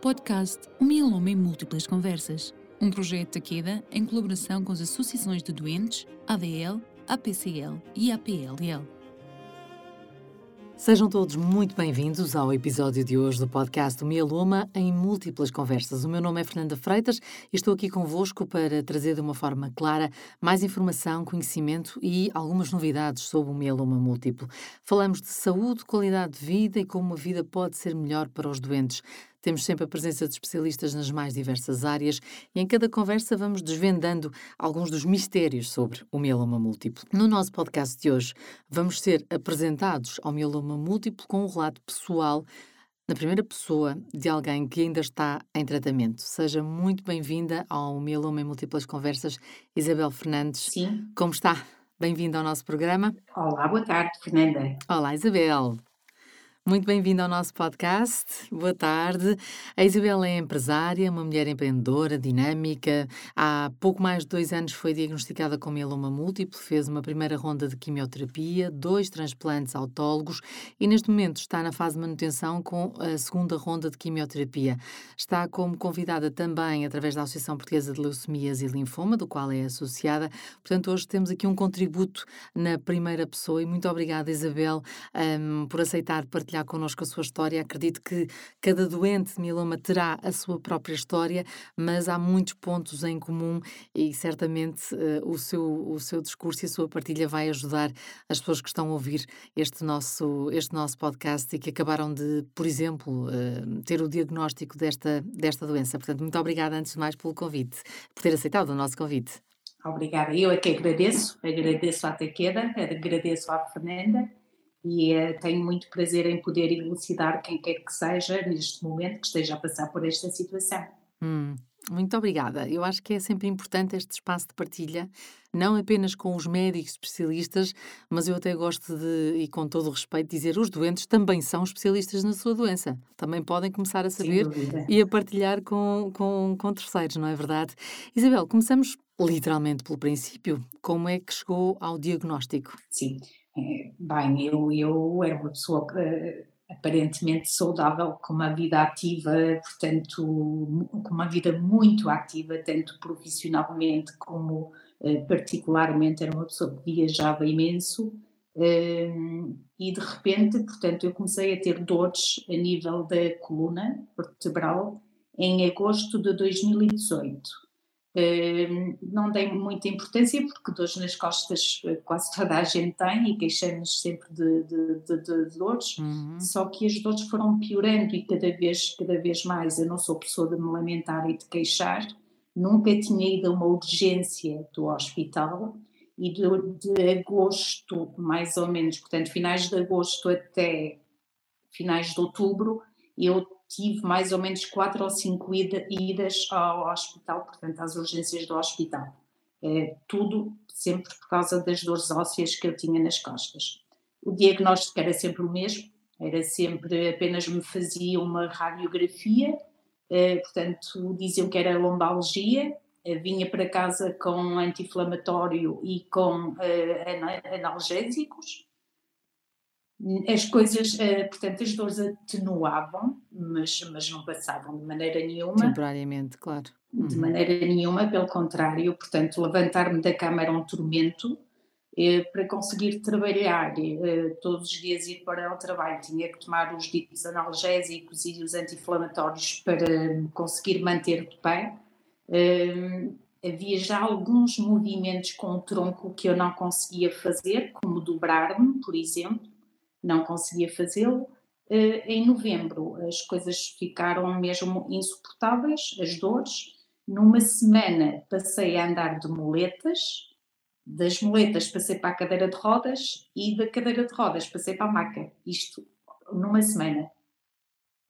Podcast O Mieloma em Múltiplas Conversas, um projeto da Queda em colaboração com as associações de doentes, ADL, APCL e APLL. Sejam todos muito bem-vindos ao episódio de hoje do podcast Mieloma em múltiplas conversas. O meu nome é Fernanda Freitas e estou aqui convosco para trazer de uma forma clara mais informação, conhecimento e algumas novidades sobre o mieloma múltiplo. Falamos de saúde, qualidade de vida e como a vida pode ser melhor para os doentes. Temos sempre a presença de especialistas nas mais diversas áreas e em cada conversa vamos desvendando alguns dos mistérios sobre o mieloma múltiplo. No nosso podcast de hoje, vamos ser apresentados ao mieloma múltiplo com um relato pessoal na primeira pessoa de alguém que ainda está em tratamento. Seja muito bem-vinda ao Mieloma em Múltiplas Conversas, Isabel Fernandes. Sim. Como está? Bem-vinda ao nosso programa. Olá, boa tarde, Fernanda. Olá, Isabel. Muito bem-vinda ao nosso podcast. Boa tarde. A Isabel é empresária, uma mulher empreendedora, dinâmica. Há pouco mais de dois anos foi diagnosticada com mieloma múltiplo, fez uma primeira ronda de quimioterapia, dois transplantes autólogos e neste momento está na fase de manutenção com a segunda ronda de quimioterapia. Está como convidada também através da Associação Portuguesa de Leucemias e Linfoma, do qual é associada. Portanto, hoje temos aqui um contributo na primeira pessoa e muito obrigada, Isabel, um, por aceitar partilhar partilhar connosco a sua história. Acredito que cada doente de mieloma terá a sua própria história, mas há muitos pontos em comum e certamente uh, o, seu, o seu discurso e a sua partilha vai ajudar as pessoas que estão a ouvir este nosso, este nosso podcast e que acabaram de, por exemplo, uh, ter o diagnóstico desta, desta doença. Portanto, muito obrigada antes de mais pelo convite, por ter aceitado o nosso convite. Obrigada, eu é que agradeço, agradeço à Taqueda, agradeço à Fernanda e uh, tenho muito prazer em poder elucidar quem quer que seja neste momento que esteja a passar por esta situação. Hum, muito obrigada. Eu acho que é sempre importante este espaço de partilha, não apenas com os médicos especialistas, mas eu até gosto de, e com todo o respeito, dizer os doentes também são especialistas na sua doença. Também podem começar a saber e a partilhar com, com, com terceiros, não é verdade? Isabel, começamos literalmente pelo princípio. Como é que chegou ao diagnóstico? Sim. É, bem, eu, eu era uma pessoa uh, aparentemente saudável, com uma vida ativa, portanto, com uma vida muito ativa, tanto profissionalmente como uh, particularmente, era uma pessoa que viajava imenso. Uh, e de repente, portanto, eu comecei a ter dores a nível da coluna vertebral em agosto de 2018 não dei muita importância porque dores nas costas eh, quase toda a gente tem e queixamos sempre de, de, de, de dores, uhum. só que as dores foram piorando e cada vez, cada vez mais. Eu não sou pessoa de me lamentar e de queixar, nunca tinha ido a uma urgência do hospital e de, de agosto, mais ou menos, portanto, finais de agosto até finais de outubro, eu tive mais ou menos quatro ou cinco idas ao hospital, portanto, às urgências do hospital. É, tudo sempre por causa das dores ósseas que eu tinha nas costas. O diagnóstico era sempre o mesmo, era sempre apenas me fazia uma radiografia, é, portanto, diziam que era lombalgia, é, vinha para casa com anti-inflamatório e com é, analgésicos, as coisas, eh, portanto, as dores atenuavam, mas, mas não passavam de maneira nenhuma. Temporariamente, claro. De uhum. maneira nenhuma, pelo contrário, portanto, levantar-me da cama era um tormento. Eh, para conseguir trabalhar eh, todos os dias ir para o trabalho, tinha que tomar os ditos analgésicos e os anti-inflamatórios para conseguir manter de pé. havia já alguns movimentos com o tronco que eu não conseguia fazer, como dobrar-me, por exemplo não conseguia fazê-lo. Eh, em novembro as coisas ficaram mesmo insuportáveis, as dores. Numa semana passei a andar de muletas, das muletas passei para a cadeira de rodas e da cadeira de rodas passei para a maca. Isto numa semana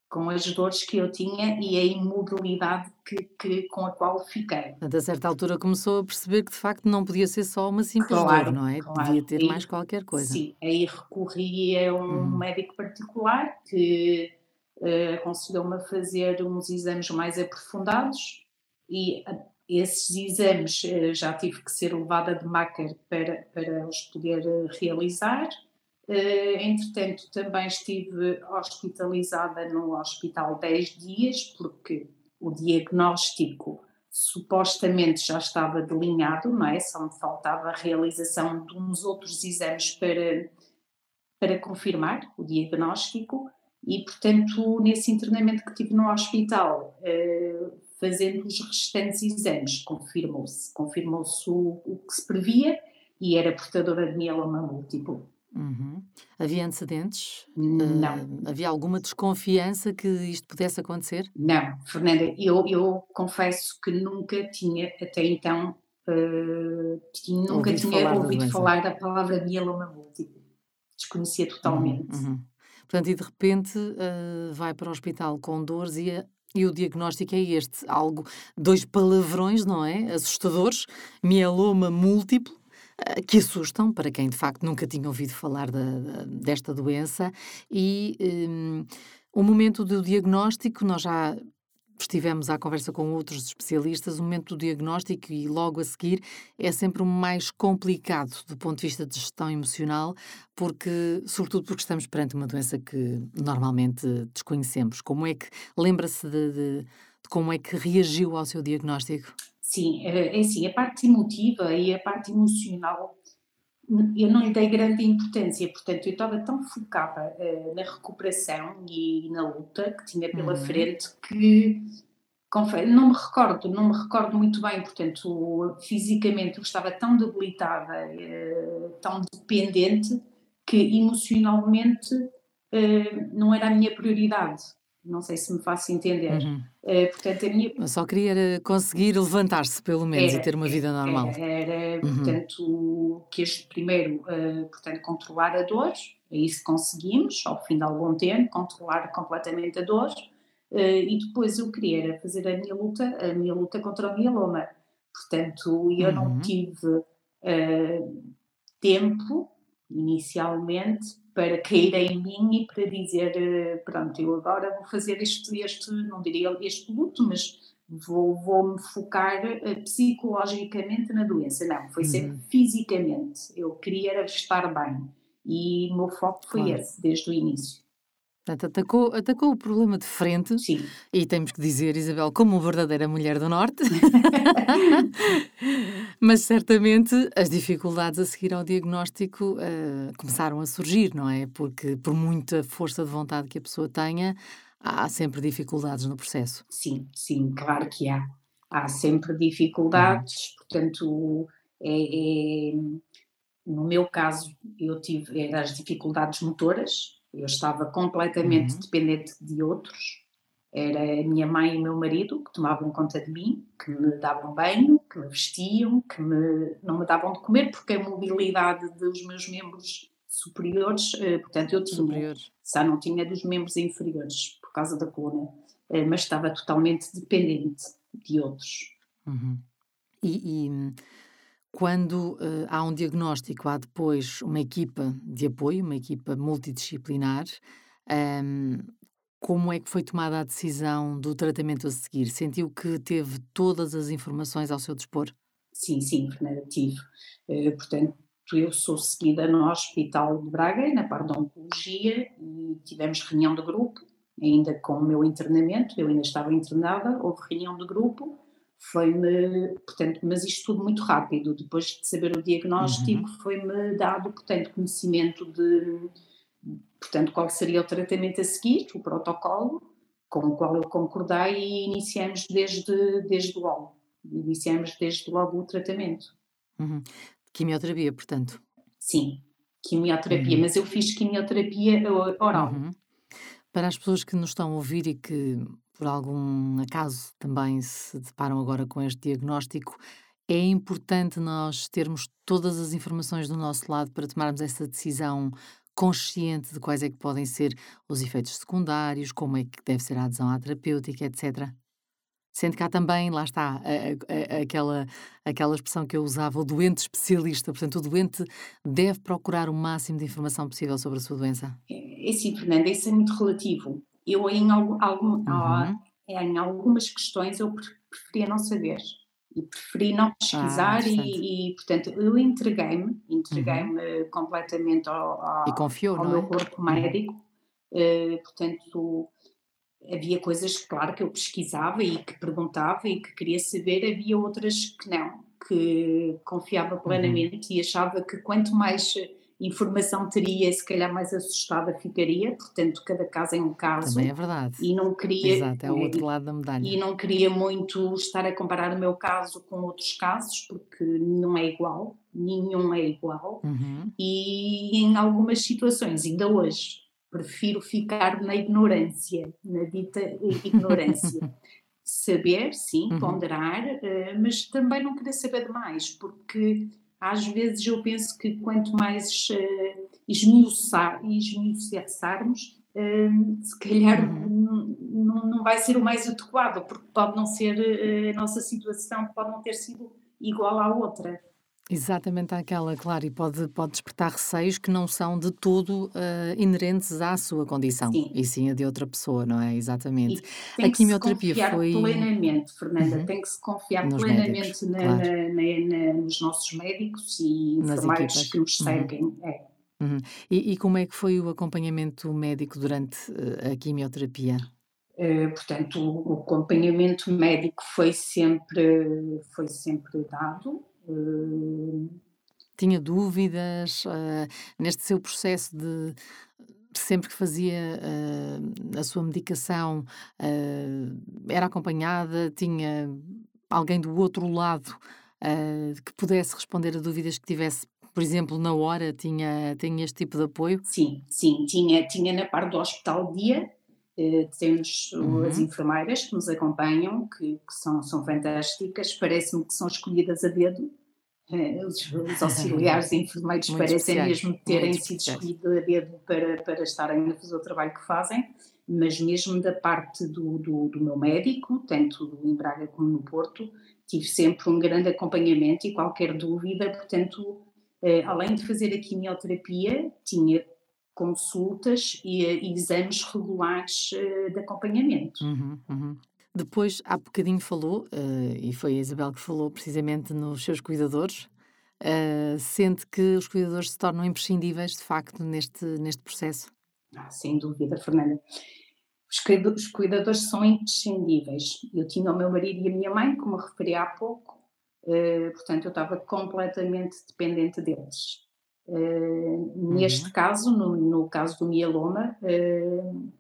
com as dores que eu tinha e a imobilidade que, que, com a qual fiquei. A certa altura começou a perceber que de facto não podia ser só uma simples claro, dor, não é? Claro. Podia ter e, mais qualquer coisa. Sim, aí recorri a um hum. médico particular que uh, aconselhou-me a fazer uns exames mais aprofundados e uh, esses exames uh, já tive que ser levada de maca para, para os poder realizar Uh, entretanto, também estive hospitalizada no hospital 10 dias, porque o diagnóstico supostamente já estava delineado, não é? Só me faltava a realização de uns outros exames para, para confirmar o diagnóstico e, portanto, nesse internamento que tive no hospital, uh, fazendo os restantes exames, confirmou-se, confirmou-se o, o, que se previa e era portadora de mieloma múltiplo. Uhum. Havia antecedentes? Não. Uh, havia alguma desconfiança que isto pudesse acontecer? Não, Fernanda, eu, eu confesso que nunca tinha até então uh, tinha, nunca ouvido tinha falar ouvido falar da palavra mieloma múltiplo. Desconhecia totalmente. Uhum, uhum. Portanto, e de repente uh, vai para o hospital com dores e, e o diagnóstico é este, algo, dois palavrões, não é? Assustadores, mieloma múltiplo, que assustam para quem de facto nunca tinha ouvido falar da, desta doença e um, o momento do diagnóstico, nós já estivemos à conversa com outros especialistas, o momento do diagnóstico e logo a seguir é sempre o mais complicado do ponto de vista de gestão emocional, porque, sobretudo porque estamos perante uma doença que normalmente desconhecemos. Como é que, lembra-se de, de como é que reagiu ao seu diagnóstico? Sim, é, é assim, a parte emotiva e a parte emocional eu não lhe dei grande importância, portanto eu estava tão focada uh, na recuperação e na luta que tinha pela uhum. frente que confesso, não me recordo, não me recordo muito bem, portanto fisicamente eu estava tão debilitada, uh, tão dependente que emocionalmente uh, não era a minha prioridade. Não sei se me faço entender. Uhum. Uh, portanto, a minha... Eu só queria conseguir levantar-se, pelo menos, era, e ter uma vida normal. Era, era uhum. portanto, que este primeiro, uh, portanto, controlar a dor, é isso conseguimos, ao fim de algum tempo, controlar completamente a dor, uh, e depois eu queria fazer a minha luta, a minha luta contra o mieloma. Portanto, eu uhum. não tive tempo, inicialmente, para cair em mim e para dizer, eh, pronto, eu agora vou fazer este, este não diria este luto, mas vou, vou me focar eh, psicologicamente na doença. Não, foi sempre uhum. fisicamente. Eu queria estar bem. E o meu foco foi claro. esse, desde o início. Portanto, atacou, atacou o problema de frente. Sim. E temos que dizer, Isabel, como uma verdadeira mulher do Norte. Mas certamente as dificuldades a seguir ao diagnóstico uh, começaram a surgir, não é? Porque por muita força de vontade que a pessoa tenha, há sempre dificuldades no processo. Sim, sim, claro que há. Há sempre dificuldades, uhum. portanto, é, é, no meu caso, eu tive as dificuldades motoras, eu estava completamente uhum. dependente de outros. Era a minha mãe e o meu marido que tomavam conta de mim, que me davam banho, que me vestiam, que me, não me davam de comer, porque a mobilidade dos meus membros superiores, eh, portanto, eu tinha, superiores. só não tinha dos membros inferiores, por causa da coluna, eh, mas estava totalmente dependente de outros. Uhum. E, e quando uh, há um diagnóstico, há depois uma equipa de apoio, uma equipa multidisciplinar. Um, como é que foi tomada a decisão do tratamento a seguir? Sentiu que teve todas as informações ao seu dispor? Sim, sim, Fernanda, tive. Uh, portanto, eu sou seguida no Hospital de Braga, na parte da Oncologia, e tivemos reunião de grupo, ainda com o meu internamento, eu ainda estava internada, houve reunião de grupo, foi-me, portanto, mas isto tudo muito rápido, depois de saber o diagnóstico, uhum. foi-me dado, portanto, conhecimento de, portanto, qual seria o tratamento a seguir, o protocolo, com o qual eu concordei e iniciamos desde, desde logo, iniciamos desde logo o tratamento. Uhum. Quimioterapia, portanto? Sim, quimioterapia, uhum. mas eu fiz quimioterapia oral. Uhum. Para as pessoas que nos estão a ouvir e que por algum acaso também se deparam agora com este diagnóstico, é importante nós termos todas as informações do nosso lado para tomarmos essa decisão consciente de quais é que podem ser os efeitos secundários, como é que deve ser a adesão à terapêutica, etc. Sendo que há também, lá está, a, a, a, aquela, aquela expressão que eu usava, o doente especialista. Portanto, o doente deve procurar o máximo de informação possível sobre a sua doença. É, é sim, Fernanda, isso é muito relativo eu em, algum, algum, uhum. em algumas questões eu preferia não saber. e preferi não pesquisar ah, e, e, portanto, eu entreguei-me, entreguei-me uhum. completamente ao, ao, confiou, ao meu é? corpo uhum. médico, uh, portanto, havia coisas, claro, que eu pesquisava e que perguntava e que queria saber, havia outras que não, que confiava uhum. plenamente uhum. e achava que quanto mais informação teria, se calhar mais assustada ficaria, portanto, cada caso é um caso. Também é verdade. E não queria. Exato, é o outro lado da medalha. E não queria muito estar a comparar o meu caso com outros casos, porque não é igual, nenhum é igual. Uhum. E em algumas situações, ainda hoje, prefiro ficar na ignorância, na dita ignorância. saber, sim, uhum. ponderar, uh, mas também não querer saber demais, porque às vezes eu penso que quanto mais uh, esmiuçar, esmiuçarmos, uh, se calhar uhum. não, não vai ser o mais adequado, porque pode não ser uh, a nossa situação, pode não ter sido igual à outra. Exatamente aquela, claro, e pode, pode despertar receios que não são de todo uh, inerentes à sua condição, sim. e sim a de outra pessoa, não é? Exatamente. A quimioterapia que se confiar foi. plenamente, Fernanda, uhum. tem que se confiar nos plenamente médicos, na, claro. na, na, nos nossos médicos e enfermeiros que nos uhum. seguem. Uhum. É. Uhum. E, e, como é que foi o acompanhamento médico durante uh, a quimioterapia? Uh, portanto, o, o acompanhamento médico foi sempre, foi sempre dado tinha dúvidas uh, neste seu processo de sempre que fazia uh, a sua medicação uh, era acompanhada, tinha alguém do outro lado que pudesse responder a dúvidas que tivesse por exemplo, na hora tinha, tinha este tipo de apoio? Sim, sim, tinha, tinha na parte do hospital dia, temos uhum. as enfermeiras que nos acompanham, que, que são, são fantásticas, parece-me que são escolhidas a dedo, eh, os, os auxiliares enfermeiros muito parecem mesmo terem sido escolhidos a dedo para, para estarem a fazer o trabalho que fazem, mas mesmo da parte do, do, do meu médico, tanto em Braga como no Porto, tive sempre um grande acompanhamento e qualquer dúvida, portanto, eh, além de fazer a quimioterapia, tinha consultas e, e exames regulares eh, de acompanhamento. Uhum, uhum. Depois, há bocadinho falou, uh, e foi a Isabel que falou precisamente nos seus cuidadores, uh, sente que os cuidadores se tornam imprescindíveis, de facto, neste, neste processo? Ah, sem dúvida, Fernanda. Os cuidadores são imprescindíveis. Eu tinha o meu marido e a minha mãe, como referi há pouco, uh, portanto, eu estava completamente dependente deles. Uh, neste uhum. caso, no, no, caso do mieloma, uh,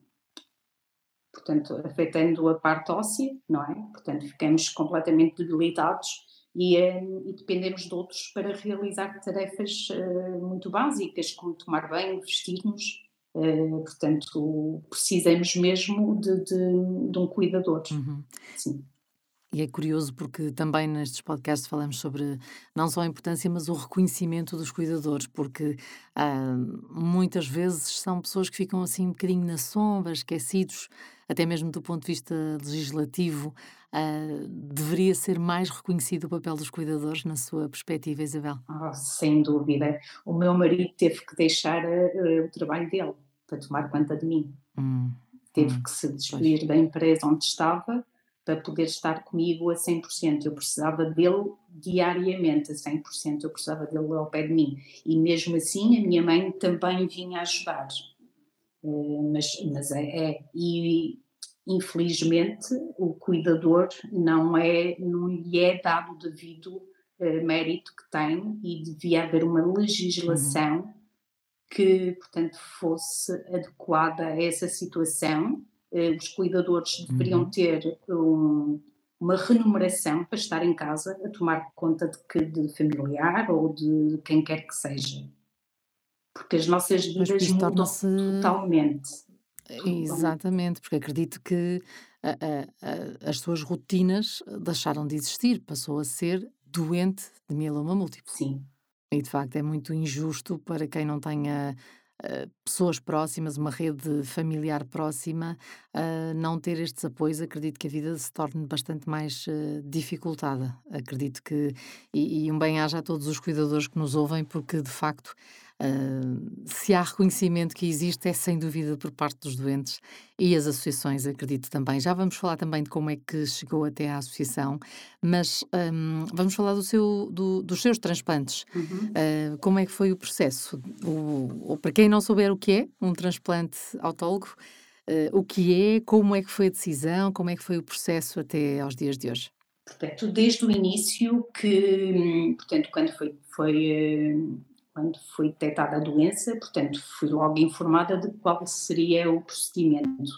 portanto, afetando a parte óssea, não é? Portanto, ficamos completamente debilitados e, um, e dependemos de outros para realizar tarefas uh, muito básicas, como tomar banho, vestir-nos. Portanto, precisamos mesmo de, de, de um cuidador. Uhum. Sim. E é curioso porque também nestes podcasts falamos sobre não só a importância, mas o reconhecimento dos cuidadores, porque ah, muitas vezes são pessoas que ficam assim um bocadinho na sombra, esquecidos, até mesmo do ponto de vista legislativo. Ah, deveria ser mais reconhecido o papel dos cuidadores, na sua perspectiva, Isabel? Oh, sem dúvida. O meu marido teve que deixar uh, o trabalho dele para tomar conta de mim. Hum, teve hum, que se despedir pois. da empresa onde estava para poder estar comigo a 100%. Eu precisava dele diariamente a 100%, eu precisava dele ao pé de mim. E mesmo assim, a minha mãe também vinha ajudar. Uh, mas mas é, é, E infelizmente o cuidador não, é, não lhe é dado o devido uh, mérito que tem e devia haver uma legislação uhum. que, portanto, fosse adequada a essa situação os cuidadores deveriam uhum. ter um, uma remuneração para estar em casa a tomar conta de, que, de familiar ou de quem quer que seja. Porque as nossas vidas mudam totalmente. Exatamente, porque acredito que a, a, a, as suas rotinas deixaram de existir, passou a ser doente de mieloma múltiplo. Sim. E de facto é muito injusto para quem não tenha pessoas próximas, uma rede familiar próxima, uh, não ter estes apoios, acredito que a vida se torne bastante mais uh, dificultada. Acredito que, e, e um bem-aja a todos os cuidadores que nos ouvem, porque de facto Uh, se há reconhecimento que existe, é sem dúvida por parte dos doentes e as associações, acredito também. Já vamos falar também de como é que chegou até à associação, mas um, vamos falar do seu, do, dos seus transplantes. Uhum. Uh, como é que foi o processo? O, ou para quem não souber o que é um transplante autólogo, uh, o que é, como é que foi a decisão, como é que foi o processo até aos dias de hoje? Portanto, desde o início que, hum, portanto, quando foi, foi quando foi detectada a doença, portanto, fui logo informada de qual seria o procedimento.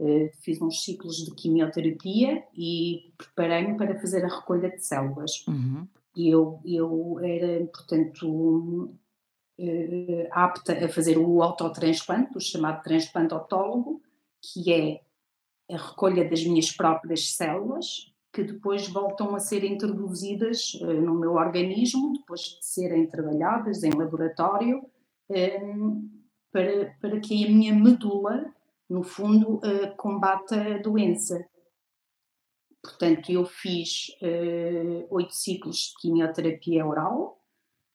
Uh, fiz uns ciclos de quimioterapia e preparei-me para fazer a recolha de células. Uhum. Eu, eu era, portanto, uh, apta a fazer o autotransplante, o chamado transplante autólogo, que é a recolha das minhas próprias células que depois voltam a ser introduzidas uh, no meu organismo, depois de serem trabalhadas em laboratório, uh, para, para que a minha medula, no fundo, uh, combata a doença. Portanto, eu fiz oito ciclos de quimioterapia oral,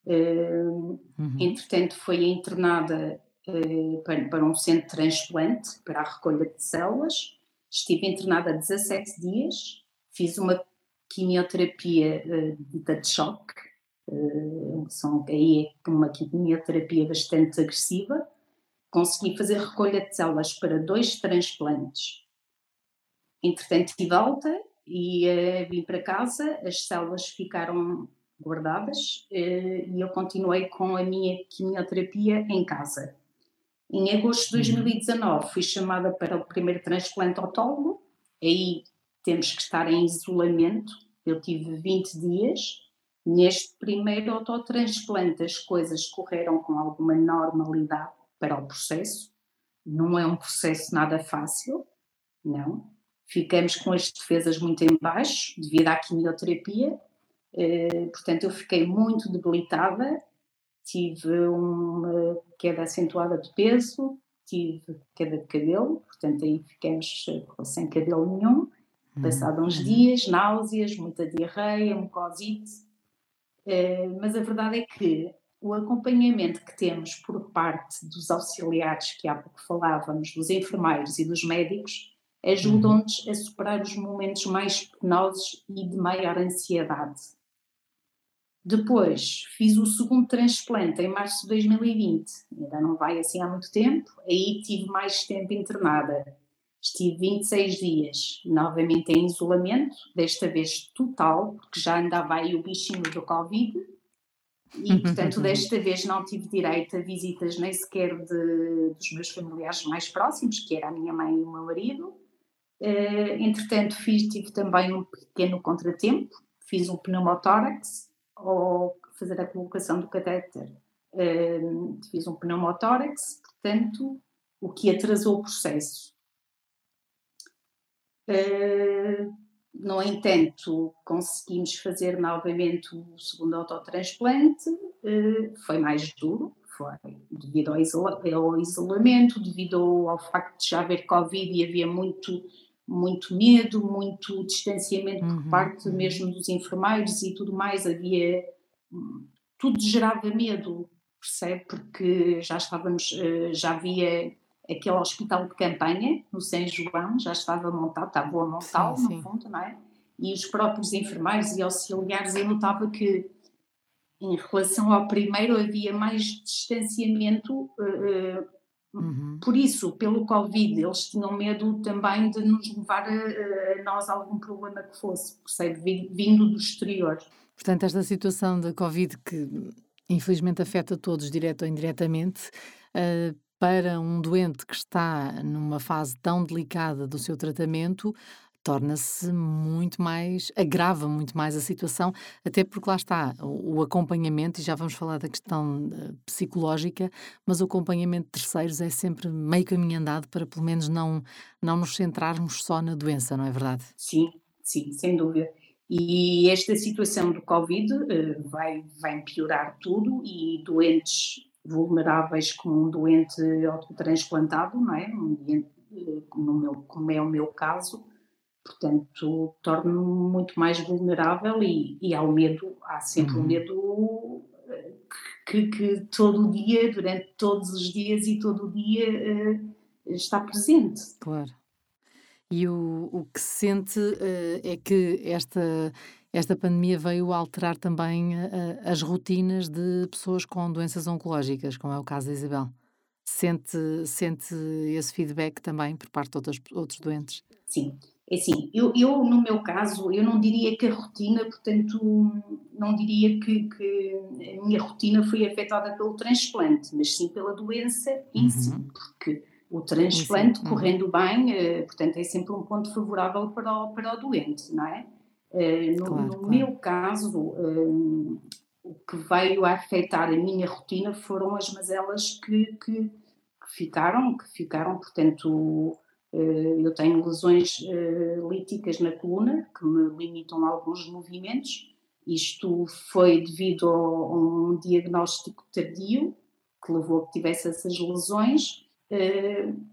uhum. entretanto, foi internada para, um centro de transplante, para a recolha de células, estive internada 17 dias, fiz uma quimioterapia uh, de choque, uh, são, aí é uma quimioterapia bastante agressiva, consegui fazer recolha de células para dois transplantes. Entretanto, tive alta e uh, vim para casa, as células ficaram guardadas e eu continuei com a minha quimioterapia em casa. Em agosto de 2019 uhum. fui chamada para o primeiro transplante autólogo, aí temos que estar em isolamento. Eu tive 20 dias. Neste primeiro autotransplante, as coisas correram com alguma normalidade para o processo. Não é um processo nada fácil, não. Ficamos com as defesas muito em baixo devido à quimioterapia. Eh, portanto, eu fiquei muito debilitada. Tive uma queda acentuada de peso, tive queda de cabelo, portanto, aí ficamos sem cabelo nenhum Passado uns uhum. dias, náuseas, muita diarreia, mucosite, uh, mas a verdade é que o acompanhamento que temos por parte dos auxiliares, que há pouco falávamos, dos enfermeiros e dos médicos, ajudam-nos uhum. a superar os momentos mais penosos e de maior ansiedade. Depois fiz o segundo transplante em março de 2020, ainda não vai assim há muito tempo, aí tive mais tempo internada. Estive 26 dias novamente em isolamento, desta vez total, porque já andava aí o bichinho do Covid, e portanto desta vez não tive direito a visitas nem sequer de, dos meus familiares mais próximos, que era a minha mãe e o meu marido. Uh, entretanto, fiz, tive também um pequeno contratempo, fiz um pneumotórax, ou fazer a colocação do catéter. Uh, fiz um pneumotórax, portanto, o que atrasou o processo. Uh, no entanto, conseguimos fazer novamente o segundo autotransplante, uh, foi mais duro, foi devido ao, isola ao, isolamento, devido ao facto de já haver Covid e havia muito, muito medo, muito distanciamento uhum. por parte mesmo dos enfermeiros e tudo mais, havia, tudo gerava medo, percebe? Porque já estávamos, uh, já havia aquele hospital de campanha no São João, já estava montado, estava a montá-lo no fundo, não é? E os próprios enfermeiros e auxiliares, eu notava que em relação ao primeiro havia mais distanciamento, uh, uhum. por isso, pelo Covid, eles tinham medo também de nos levar a, a nós algum problema que fosse, percebe, vindo do exterior. Portanto, esta situação da Covid que infelizmente afeta todos, direto ou indiretamente, uh, para um doente que está numa fase tão delicada do seu tratamento, torna-se muito mais, agrava muito mais a situação, até porque lá está o, acompanhamento, e já vamos falar da questão uh, psicológica, mas o acompanhamento de terceiros é sempre meio caminho andado para pelo menos não, não nos centrarmos só na doença, não é verdade? Sim, sim, sem dúvida. E esta situação do Covid uh, vai, vai piorar tudo e doentes vulneráveis como um doente autotransplantado, não é? Um doente, como, meu, como é o meu caso, portanto, torno-me muito mais vulnerável e, e há o medo, há sempre o uhum. um medo que, que todo o dia, durante todos os dias e todo o dia uh, está presente. Claro. E o, o que se sente uh, é que esta, esta pandemia veio alterar também uh, as rotinas de pessoas com doenças oncológicas, como é o caso da Isabel. Sente, sente esse feedback também por parte de outros, outros doentes? Sim, é assim, eu, eu, no meu caso, eu não diria que a rotina, portanto, não diria que, que a minha rotina foi afetada pelo transplante, mas sim pela doença em uhum. si, porque o transplante, uhum. correndo bem, eh, portanto, é sempre um ponto favorável para o, para o doente, não é? Eh, no, claro, no claro. meu caso, um, o que veio a afetar a minha rotina foram as mazelas que, que, que ficaram, que ficaram, portanto, eu tenho lesões líticas na coluna que me limitam alguns movimentos. Isto foi devido a um diagnóstico tardio que levou a que tivesse essas lesões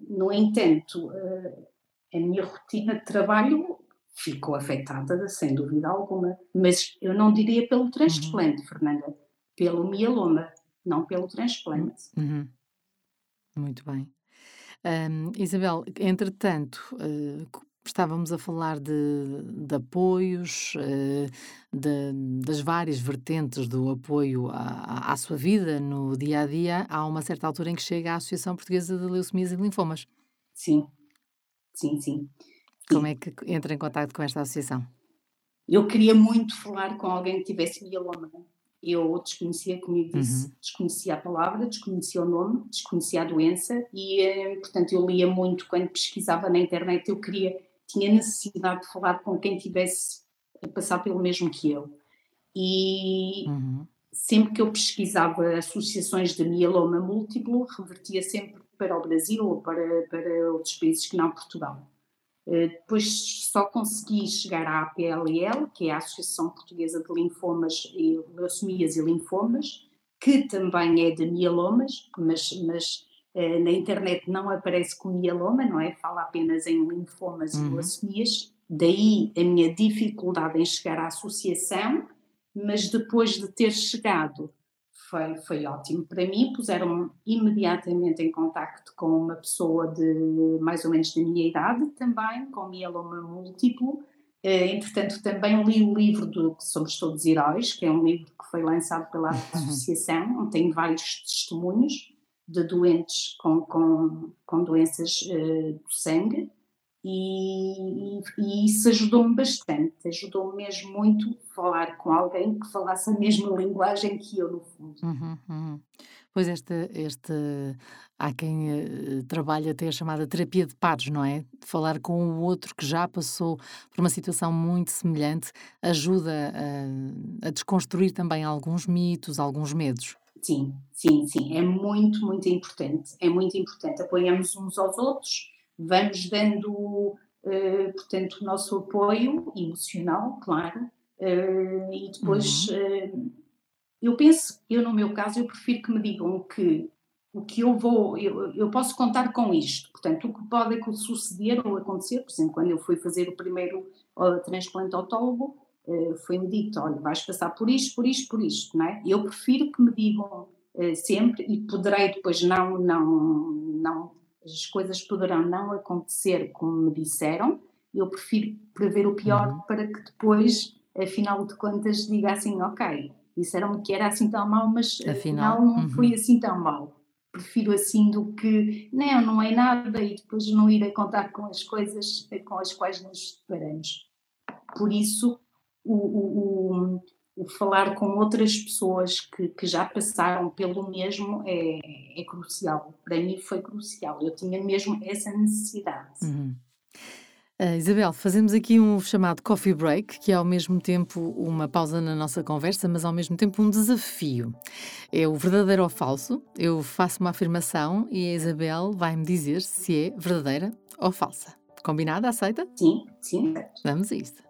no entanto, uh, a minha rotina de trabalho ficou afetada, sem dúvida alguma. Mas eu não diria pelo transplante, uhum. Fernanda, pelo mieloma, não pelo transplante. Uhum. Muito bem. Um, Isabel, entretanto, uh, estávamos a falar de, de apoios, uh, de, das várias vertentes do apoio à, à, sua vida no dia a dia. Há uma certa altura em que chega à Associação Portuguesa de Leucemias e Linfomas. Sim, sim, sim. Como é que entra em contato com esta associação? Eu queria muito falar com alguém que tivesse mieloma. Eu desconhecia, como eu disse, uhum. desconhecia a palavra, desconhecia o nome, desconhecia a doença e, eh, portanto, eu lia muito quando pesquisava na internet. Eu queria tinha necessidade de falar com quem tivesse a passar pelo mesmo que eu. E uhum. sempre que eu pesquisava associações de mieloma múltiplo, revertia sempre para o Brasil ou para, para outros países que não Portugal. Uh, depois só consegui chegar à APLL, que é a Associação Portuguesa de Linfomas e Leucemias e Linfomas, que também é de mielomas, mas, mas eh, na internet não aparece com mieloma, não é? Fala apenas em linfomas uhum. e leucemias. Daí a minha dificuldade em chegar à associação, mas depois de ter chegado foi, foi ótimo para mim. Puseram-me imediatamente em contacto com uma pessoa de mais ou menos da minha idade, também com mieloma múltiplo. Uh, entretanto, também li o livro do Somos Todos Heróis, que é um livro que foi lançado pela uhum. associação, onde tem vários testemunhos de doentes com, com, com doenças uh, do sangue e, e, isso ajudou-me bastante, ajudou-me mesmo muito falar com alguém que falasse a mesma linguagem que eu, no fundo. Uhum, uhum. Pois esta, esta, há quem uh, trabalha até a chamada terapia de pares, não é? Falar com o outro que já passou por uma situação muito semelhante ajuda a, a desconstruir também alguns mitos, alguns medos. Sim, sim, sim, é muito, muito importante. É muito importante. Apoiamos uns aos outros, vamos dando, uh, portanto, o nosso apoio emocional, claro, uh, e depois uhum. uh, eu penso, eu no meu caso, eu prefiro que me digam que o que eu vou, eu, eu posso contar com isto, portanto, o que pode suceder ou acontecer, por exemplo, quando eu fui fazer o primeiro transplante autólogo, foi-me dito, olha, vais passar por isto, por isto, por isto, não é? Eu prefiro que me digam sempre e poderei depois não, não, não, as coisas poderão não acontecer como me disseram, eu prefiro prever o pior uhum. para que depois, afinal de contas, diga assim, ok, disseram-me que era assim tão mal, mas afinal, afinal não uhum. foi assim tão mal. Prefiro assim do que, não, não é nada e depois não ir a contar com as coisas com as quais nos deparamos. Por isso, o, o, o, falar com outras pessoas que, que já passaram pelo mesmo é, é, crucial. Para mim foi crucial. Eu tinha mesmo essa necessidade. Uhum. Uh, Isabel, fazemos aqui um chamado coffee break, que é ao mesmo tempo uma pausa na nossa conversa, mas ao mesmo tempo um desafio. É o verdadeiro ou falso. Eu faço uma afirmação e a Isabel vai-me dizer se é verdadeira ou falsa. Combinada? Aceita? Sim, sim. Vamos a isto.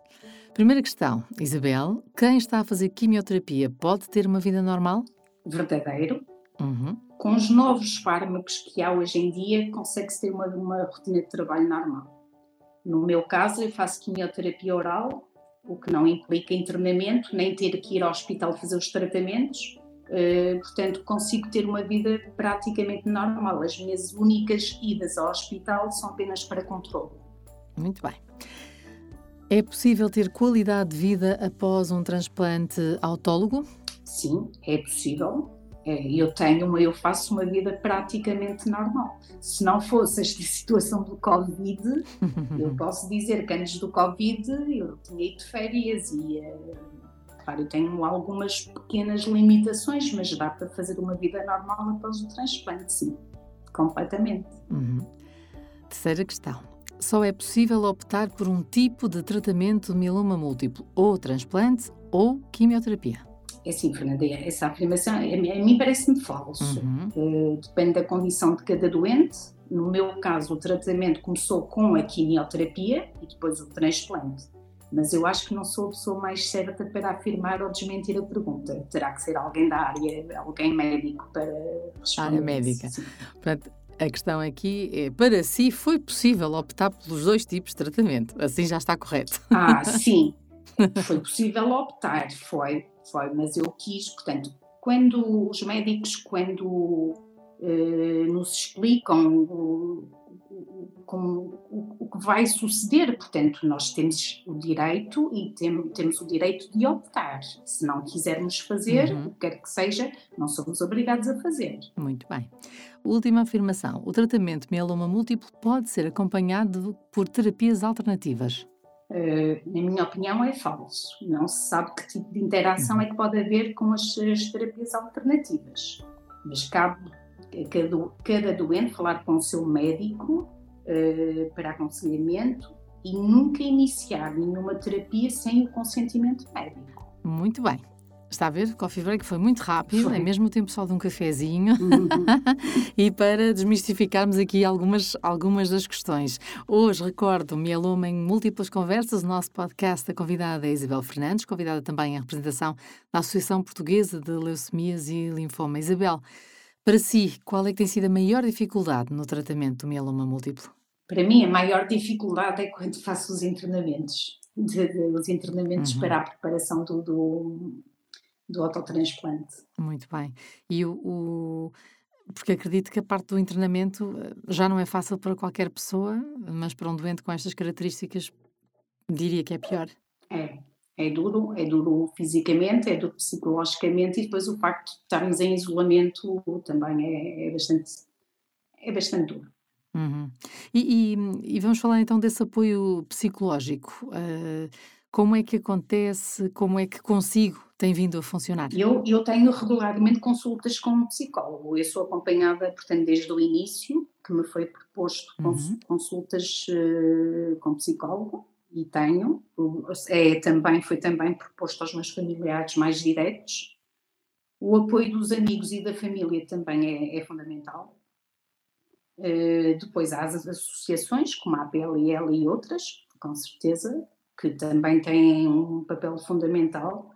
Primeira questão, Isabel: quem está a fazer quimioterapia pode ter uma vida normal? Verdadeiro. Uhum. Com os novos fármacos que há hoje em dia, consegue-se ter uma, uma rotina de trabalho normal. No meu caso, eu faço quimioterapia oral, o que não implica internamento, nem ter que ir ao hospital fazer os tratamentos. Uh, portanto, consigo ter uma vida praticamente normal. As minhas únicas idas ao hospital são apenas para controle. Muito bem. É possível ter qualidade de vida após um transplante autólogo? Sim, é possível. É, eu tenho, eu faço uma vida praticamente normal. Se não fosse esta situação do Covid, eu posso dizer que antes do Covid eu tinha ido de férias e, eh, claro, eu tenho algumas pequenas limitações, mas dá para fazer uma vida normal após o transplante, sim, completamente. Uhum. Terceira questão só é possível optar por um tipo de tratamento de mieloma múltiplo, ou transplante ou quimioterapia. É assim, Fernanda, essa afirmação a mim parece-me falso. Uhum. Uh, depende da condição de cada doente. No meu caso, o tratamento começou com a quimioterapia e depois o transplante. Mas eu acho que não sou a pessoa mais certa para afirmar ou desmentir a pergunta. Terá que ser alguém da área, alguém médico para responder. Área médica. Portanto, a questão aqui é, para si foi possível optar pelos dois tipos de tratamento? Assim já está correto? Ah, sim. Foi possível optar, foi, foi, mas eu quis, portanto, quando os médicos, quando uh, nos explicam como, o, que vai suceder. Portanto, nós temos o direito e tem, temos o direito de optar. Se não quisermos fazer, uhum. o que quer que seja, não somos obrigados a fazer. Muito bem. Última afirmação: o tratamento mieloma múltiplo pode ser acompanhado por terapias alternativas. Uh, na minha opinião, é falso. Não se sabe que tipo de interação é que pode haver com as, as terapias alternativas. Mas cabe cada, cada doente falar com o seu médico uh, para aconselhamento e nunca iniciar nenhuma terapia sem o consentimento médico. Muito bem. Está a ver? Coffee Break foi muito rápido, foi. é mesmo o tempo só de um cafezinho. Uhum. e para desmistificarmos aqui algumas, algumas das questões. Hoje, recordo, Mieloma em Múltiplas Conversas, o nosso podcast, a convidada é Isabel Fernandes, convidada também em representação da Associação Portuguesa de Leucemias e Linfoma. Isabel, para si, qual é que tem sido a maior dificuldade no tratamento do mieloma múltiplo? Para mim, a maior dificuldade é quando faço os internamentos, de, de, os internamentos uhum. para a preparação do, do, do autotransplante. Muito bem. E o, o, porque acredito que a parte do internamento eh, já não é fácil para qualquer pessoa, mas para um doente com estas características diria que é pior. É, é duro, é duro fisicamente, é duro psicologicamente e depois o facto de estarmos em isolamento também é, é bastante, é bastante duro. Uhum. E, e, e, vamos falar então desse apoio psicológico. Uh, como é que acontece? Como é que consigo? Tem vindo a funcionar? Eu, eu tenho regularmente consultas com um psicólogo. Eu sou acompanhada, portanto, desde o início, que me foi proposto uhum. consultas uh, com psicólogo e tenho, é, também, foi também proposto aos meus familiares mais diretos. O apoio dos amigos e da família também é, é fundamental. Uh, depois há as associações, como a APLL e outras, com certeza, que também têm um papel fundamental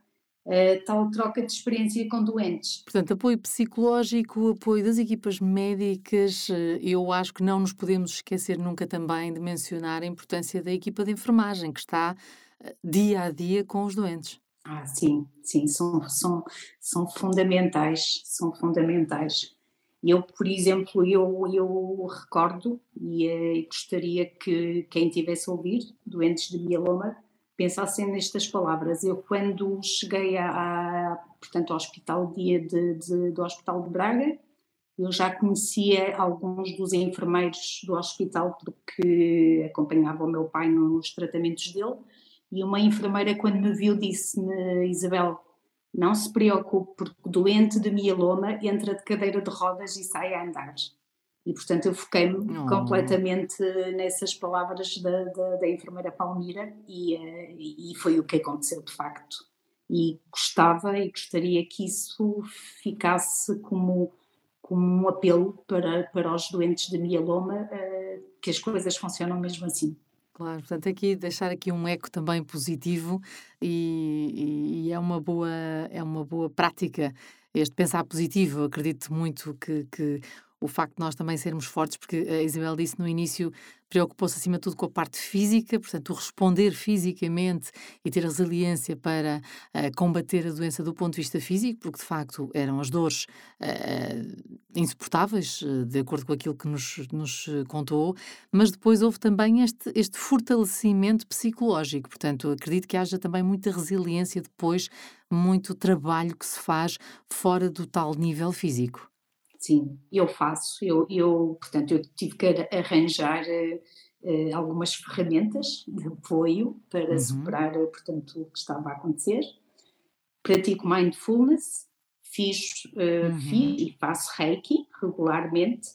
uh, tal troca de experiência com doentes. Portanto, apoio psicológico, apoio das equipas médicas, eh, eu acho que não nos podemos esquecer nunca também de mencionar a importância da equipa de enfermagem, que está eh, dia a dia com os doentes. Ah, sim, sim, são, são, são fundamentais, são fundamentais. Eu, por exemplo, eu, eu recordo e gostaria que quem tivesse a ouvir, doentes de mieloma, pensassem nestas palavras. Eu, quando cheguei a, a portanto, ao hospital dia de, de, do Hospital de Braga, eu já conhecia alguns dos enfermeiros do hospital porque acompanhava o meu pai nos tratamentos dele e uma enfermeira quando me viu disse-me, Isabel, não se preocupe porque doente de mieloma entra de cadeira de rodas e sai a andar. E, portanto, eu foquei-me oh. completamente nessas palavras da, da, da enfermeira Palmira e, uh, e foi o que aconteceu de facto. E gostava e gostaria que isso ficasse como, como um apelo para, para os doentes de mieloma, uh, que as coisas funcionam mesmo assim. Claro, portanto, aqui deixar aqui um eco também positivo e, e, é uma boa é uma boa prática este pensar positivo. Acredito muito que, que o facto de nós também sermos fortes, porque a Isabel disse no início, preocupou-se acima de tudo com a parte física, portanto, responder fisicamente e ter resiliência para uh, combater a doença do ponto de vista físico, porque de facto eram as dores uh, insuportáveis, uh, de acordo com aquilo que nos, nos contou, mas depois houve também este, este fortalecimento psicológico, portanto, acredito que haja também muita resiliência depois, muito trabalho que se faz fora do tal nível físico. Sim, eu faço. Eu, eu portanto, eu tive que arranjar uh, algumas ferramentas de apoio para uhum. superar, eh, portanto, o que estava a acontecer. Pratico mindfulness, fiz, uh, uhum. fiz e faço reiki regularmente.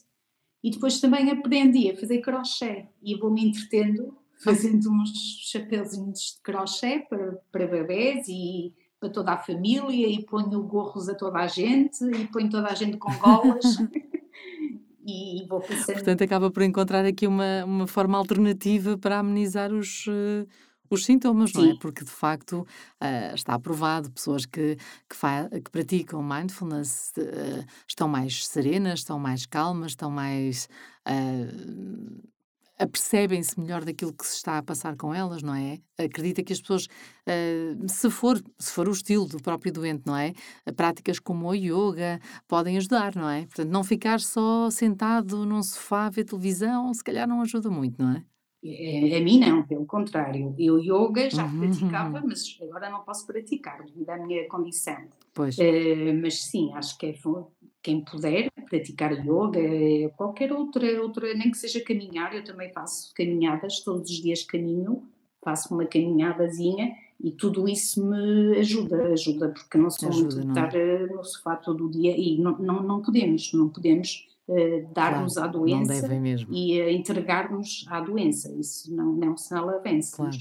E depois também aprendi a fazer crochê e vou-me entretendo fazendo uns chapeuzinhos de crochê para, para bebés e para toda a família e ponho gorros a toda a gente e ponho toda a gente com golas. e vou pensando. Portanto, acaba por encontrar aqui uma, uma forma alternativa para amenizar os, uh, os sintomas, Sim. não é? Porque de facto uh, está aprovado, pessoas que, que, que praticam mindfulness uh, estão mais serenas, estão mais calmas, estão mais apercebem-se melhor daquilo que se está a passar com elas, não é? Acredita que as pessoas, uh, se, for, se for o estilo do próprio doente, não é? Práticas como o yoga podem ajudar, não é? Portanto, não ficar só sentado num sofá a ver televisão, se calhar não ajuda muito, não é? A mim não, pelo contrário. Eu yoga já uhum, praticava, uhum. mas agora não posso praticar à minha condição. Pois. Uh, mas sim, acho que é quem puder praticar yoga, qualquer outra, outra, nem que seja caminhar, eu também faço caminhadas, todos os dias caminho, faço uma caminhadazinha e tudo isso me ajuda, ajuda, porque não sou ajuda, muito estar eh, no sofá todo o dia e não, não, não podemos, não podemos uh, dar-nos claro, à doença e uh, entregar-nos à doença, isso não, não se ela vence. Claro.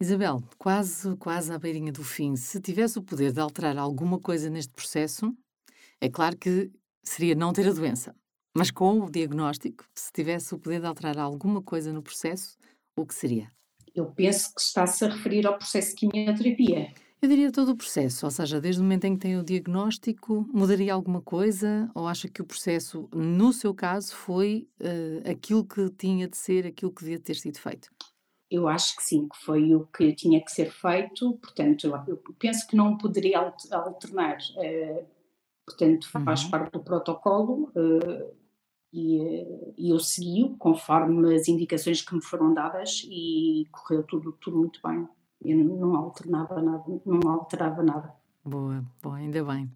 Isabel, quase, quase à beirinha do fim, se tivesse o poder de alterar alguma coisa neste processo, é claro que seria não ter a doença, mas com o diagnóstico, se tivesse o poder de alterar alguma coisa no processo, o que seria? Eu penso que está-se a referir ao processo de quimioterapia. Eu diria todo o processo, ou seja, desde o momento em que tem o diagnóstico, mudaria alguma coisa? Ou acha que o processo, no seu caso, foi uh, aquilo que tinha de ser, aquilo que devia ter sido feito? Eu acho que sim, que foi o que tinha que ser feito, portanto, eu penso que não poderia alternar uh, portanto faz uhum. parte do protocolo uh, e, eu segui conforme as indicações que me foram dadas e correu tudo, tudo muito bem. Eu não alternava nada, não alterava nada. Boa, bom, ainda bem.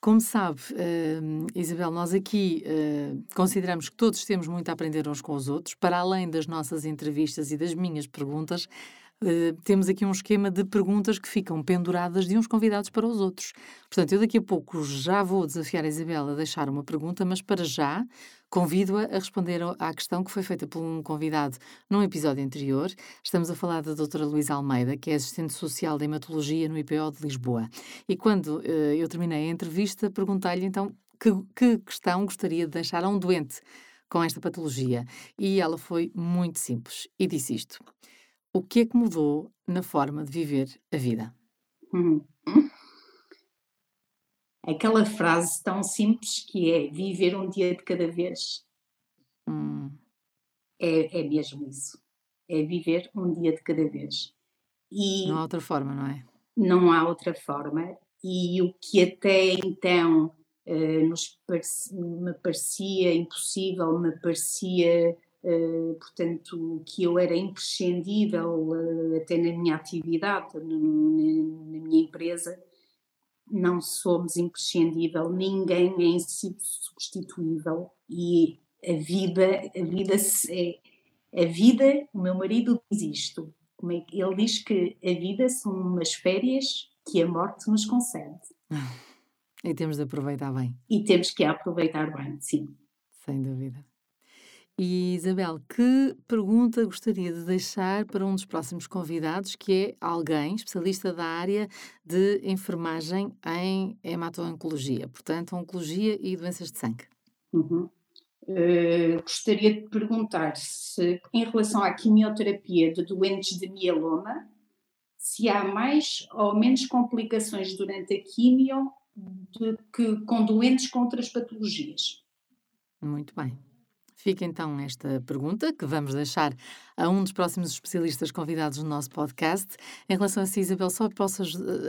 Como sabe, uh, Isabel, nós aqui uh, consideramos que todos temos muito a aprender uns com os outros, para além das nossas entrevistas e das minhas perguntas, Uh, temos aqui um esquema de perguntas que ficam penduradas de uns convidados para os outros. Portanto, eu daqui a pouco já vou desafiar a Isabela a deixar uma pergunta, mas para já convido-a a responder à questão que foi feita por um convidado num episódio anterior. Estamos a falar da doutora Luísa Almeida, que é assistente social de hematologia no IPO de Lisboa. E quando uh, eu terminei a entrevista, perguntei-lhe então que, que questão gostaria de deixar a um doente com esta patologia. E ela foi muito simples e disse isto. O que é que mudou na forma de viver a vida? Hum. Aquela frase tão simples que é viver um dia de cada vez. Hum. É, é mesmo isso. É viver um dia de cada vez. E não há outra forma, não é? Não há outra forma. E o que até então uh, nos me parecia impossível, me parecia Uh, portanto, que eu era imprescindível uh, até na minha atividade, no, na, na, minha empresa, não somos imprescindível, ninguém é insubstituível e a vida, a vida é, a vida, o meu marido diz isto, é ele diz que a vida são umas férias que a morte nos concede. E temos de aproveitar bem. E temos que aproveitar bem, sim. Sem dúvida. E Isabel, que pergunta gostaria de deixar para um dos próximos convidados, que é alguém especialista da área de enfermagem em hemato-oncologia, portanto, oncologia e doenças de sangue? Uhum. Uh, gostaria de perguntar se, em relação à quimioterapia de doentes de mieloma, se há mais ou menos complicações durante a quimio do que com doentes com outras patologias. Muito bem. Fica então esta pergunta que vamos deixar a um dos próximos especialistas convidados no nosso podcast. Em relação a si, Isabel, só posso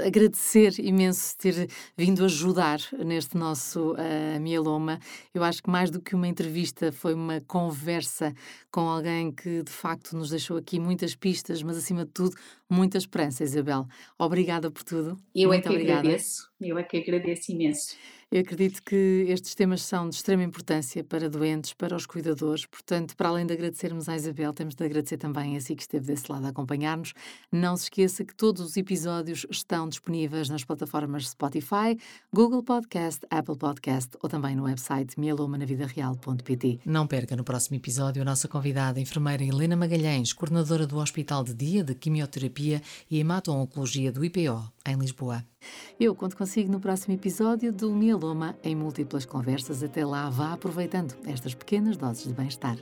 agradecer imenso ter vindo ajudar neste nosso uh, mieloma. Eu acho que mais do que uma entrevista, foi uma conversa com alguém que de facto nos deixou aqui muitas pistas, mas acima de tudo, muita esperança, Isabel. Obrigada por tudo. Eu Muito é que obrigada. agradeço. Eu é que agradeço imenso. Eu acredito que estes temas são de extrema importância para doentes, para os cuidadores. Portanto, para além de agradecermos à Isabel, temos de agradecer também a si que esteve desse lado a acompanhar-nos. Não se esqueça que todos os episódios estão disponíveis nas plataformas Spotify, Google Podcast, Apple Podcast ou também no website mielomanavida.real.pt. Não perca no próximo episódio a nossa convidada, a enfermeira Helena Magalhães, coordenadora do Hospital de Dia de Quimioterapia e Hemato-Oncologia do IPO, em Lisboa. Eu conto consigo no próximo episódio do Mieloma em múltiplas conversas. Até lá, vá aproveitando estas pequenas doses de bem-estar.